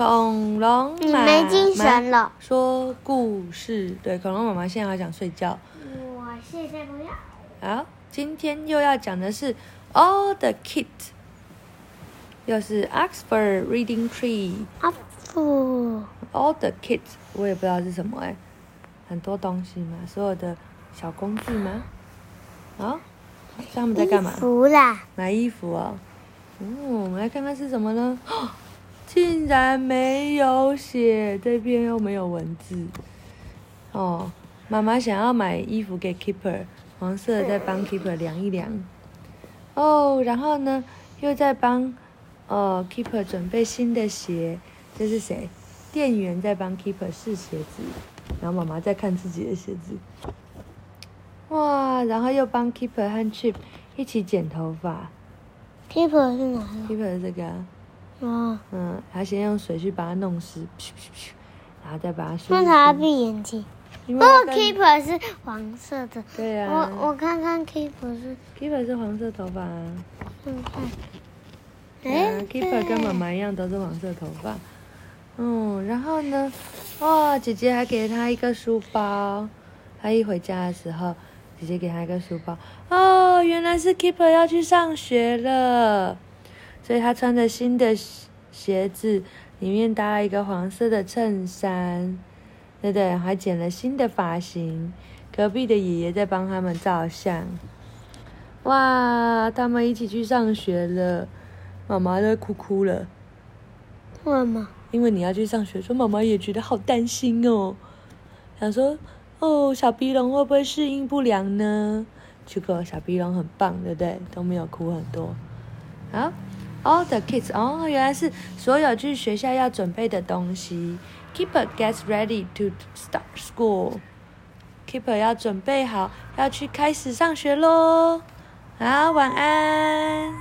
恐龙你妈没精神妈了。说故事，对，恐龙妈妈现在好想睡觉。我现在不要。好，今天又要讲的是 All the Kids，又是 Oxford Reading Tree。Oxford，All the Kids，我也不知道是什么哎，很多东西嘛，所有的小工具吗？啊，他们在干嘛衣？服啦，买衣服哦。嗯，我们来看看是什么呢？竟然没有写，这边又没有文字。哦，妈妈想要买衣服给 Keeper，黄色的在帮 Keeper 量一量。哦，然后呢，又在帮呃 Keeper 准备新的鞋。这是谁？店员在帮 Keeper 试鞋子，然后妈妈在看自己的鞋子。哇，然后又帮 Keeper 和 Chip 一起剪头发。keeper 是哪个？Keeper 是这个、啊，哦，嗯，他先用水去把它弄湿，噗噗噗，然后再把它梳那他。闭眼睛。因不过为 keeper 是黄色的。对啊，我我看看 keeper 是，Keeper 是黄色头发啊，看看。对啊哎，Keeper 跟妈妈一样都是黄色头发。嗯，然后呢，哇，姐姐还给他一个书包。他一回家的时候，姐姐给他一个书包。哦，原来是 Keeper 要去上学了，所以他穿着新的鞋子，里面搭了一个黄色的衬衫，对不对？还剪了新的发型。隔壁的爷爷在帮他们照相。哇，他们一起去上学了，妈妈都哭哭了。为什么？因为你要去上学，说妈妈也觉得好担心哦，想说哦，小鼻龙会不会适应不良呢？结果小鼻龙很棒，对不对？都没有哭很多。好，all the kids，哦，原来是所有去学校要准备的东西。Keeper gets ready to start school。Keeper 要准备好，要去开始上学喽。好，晚安。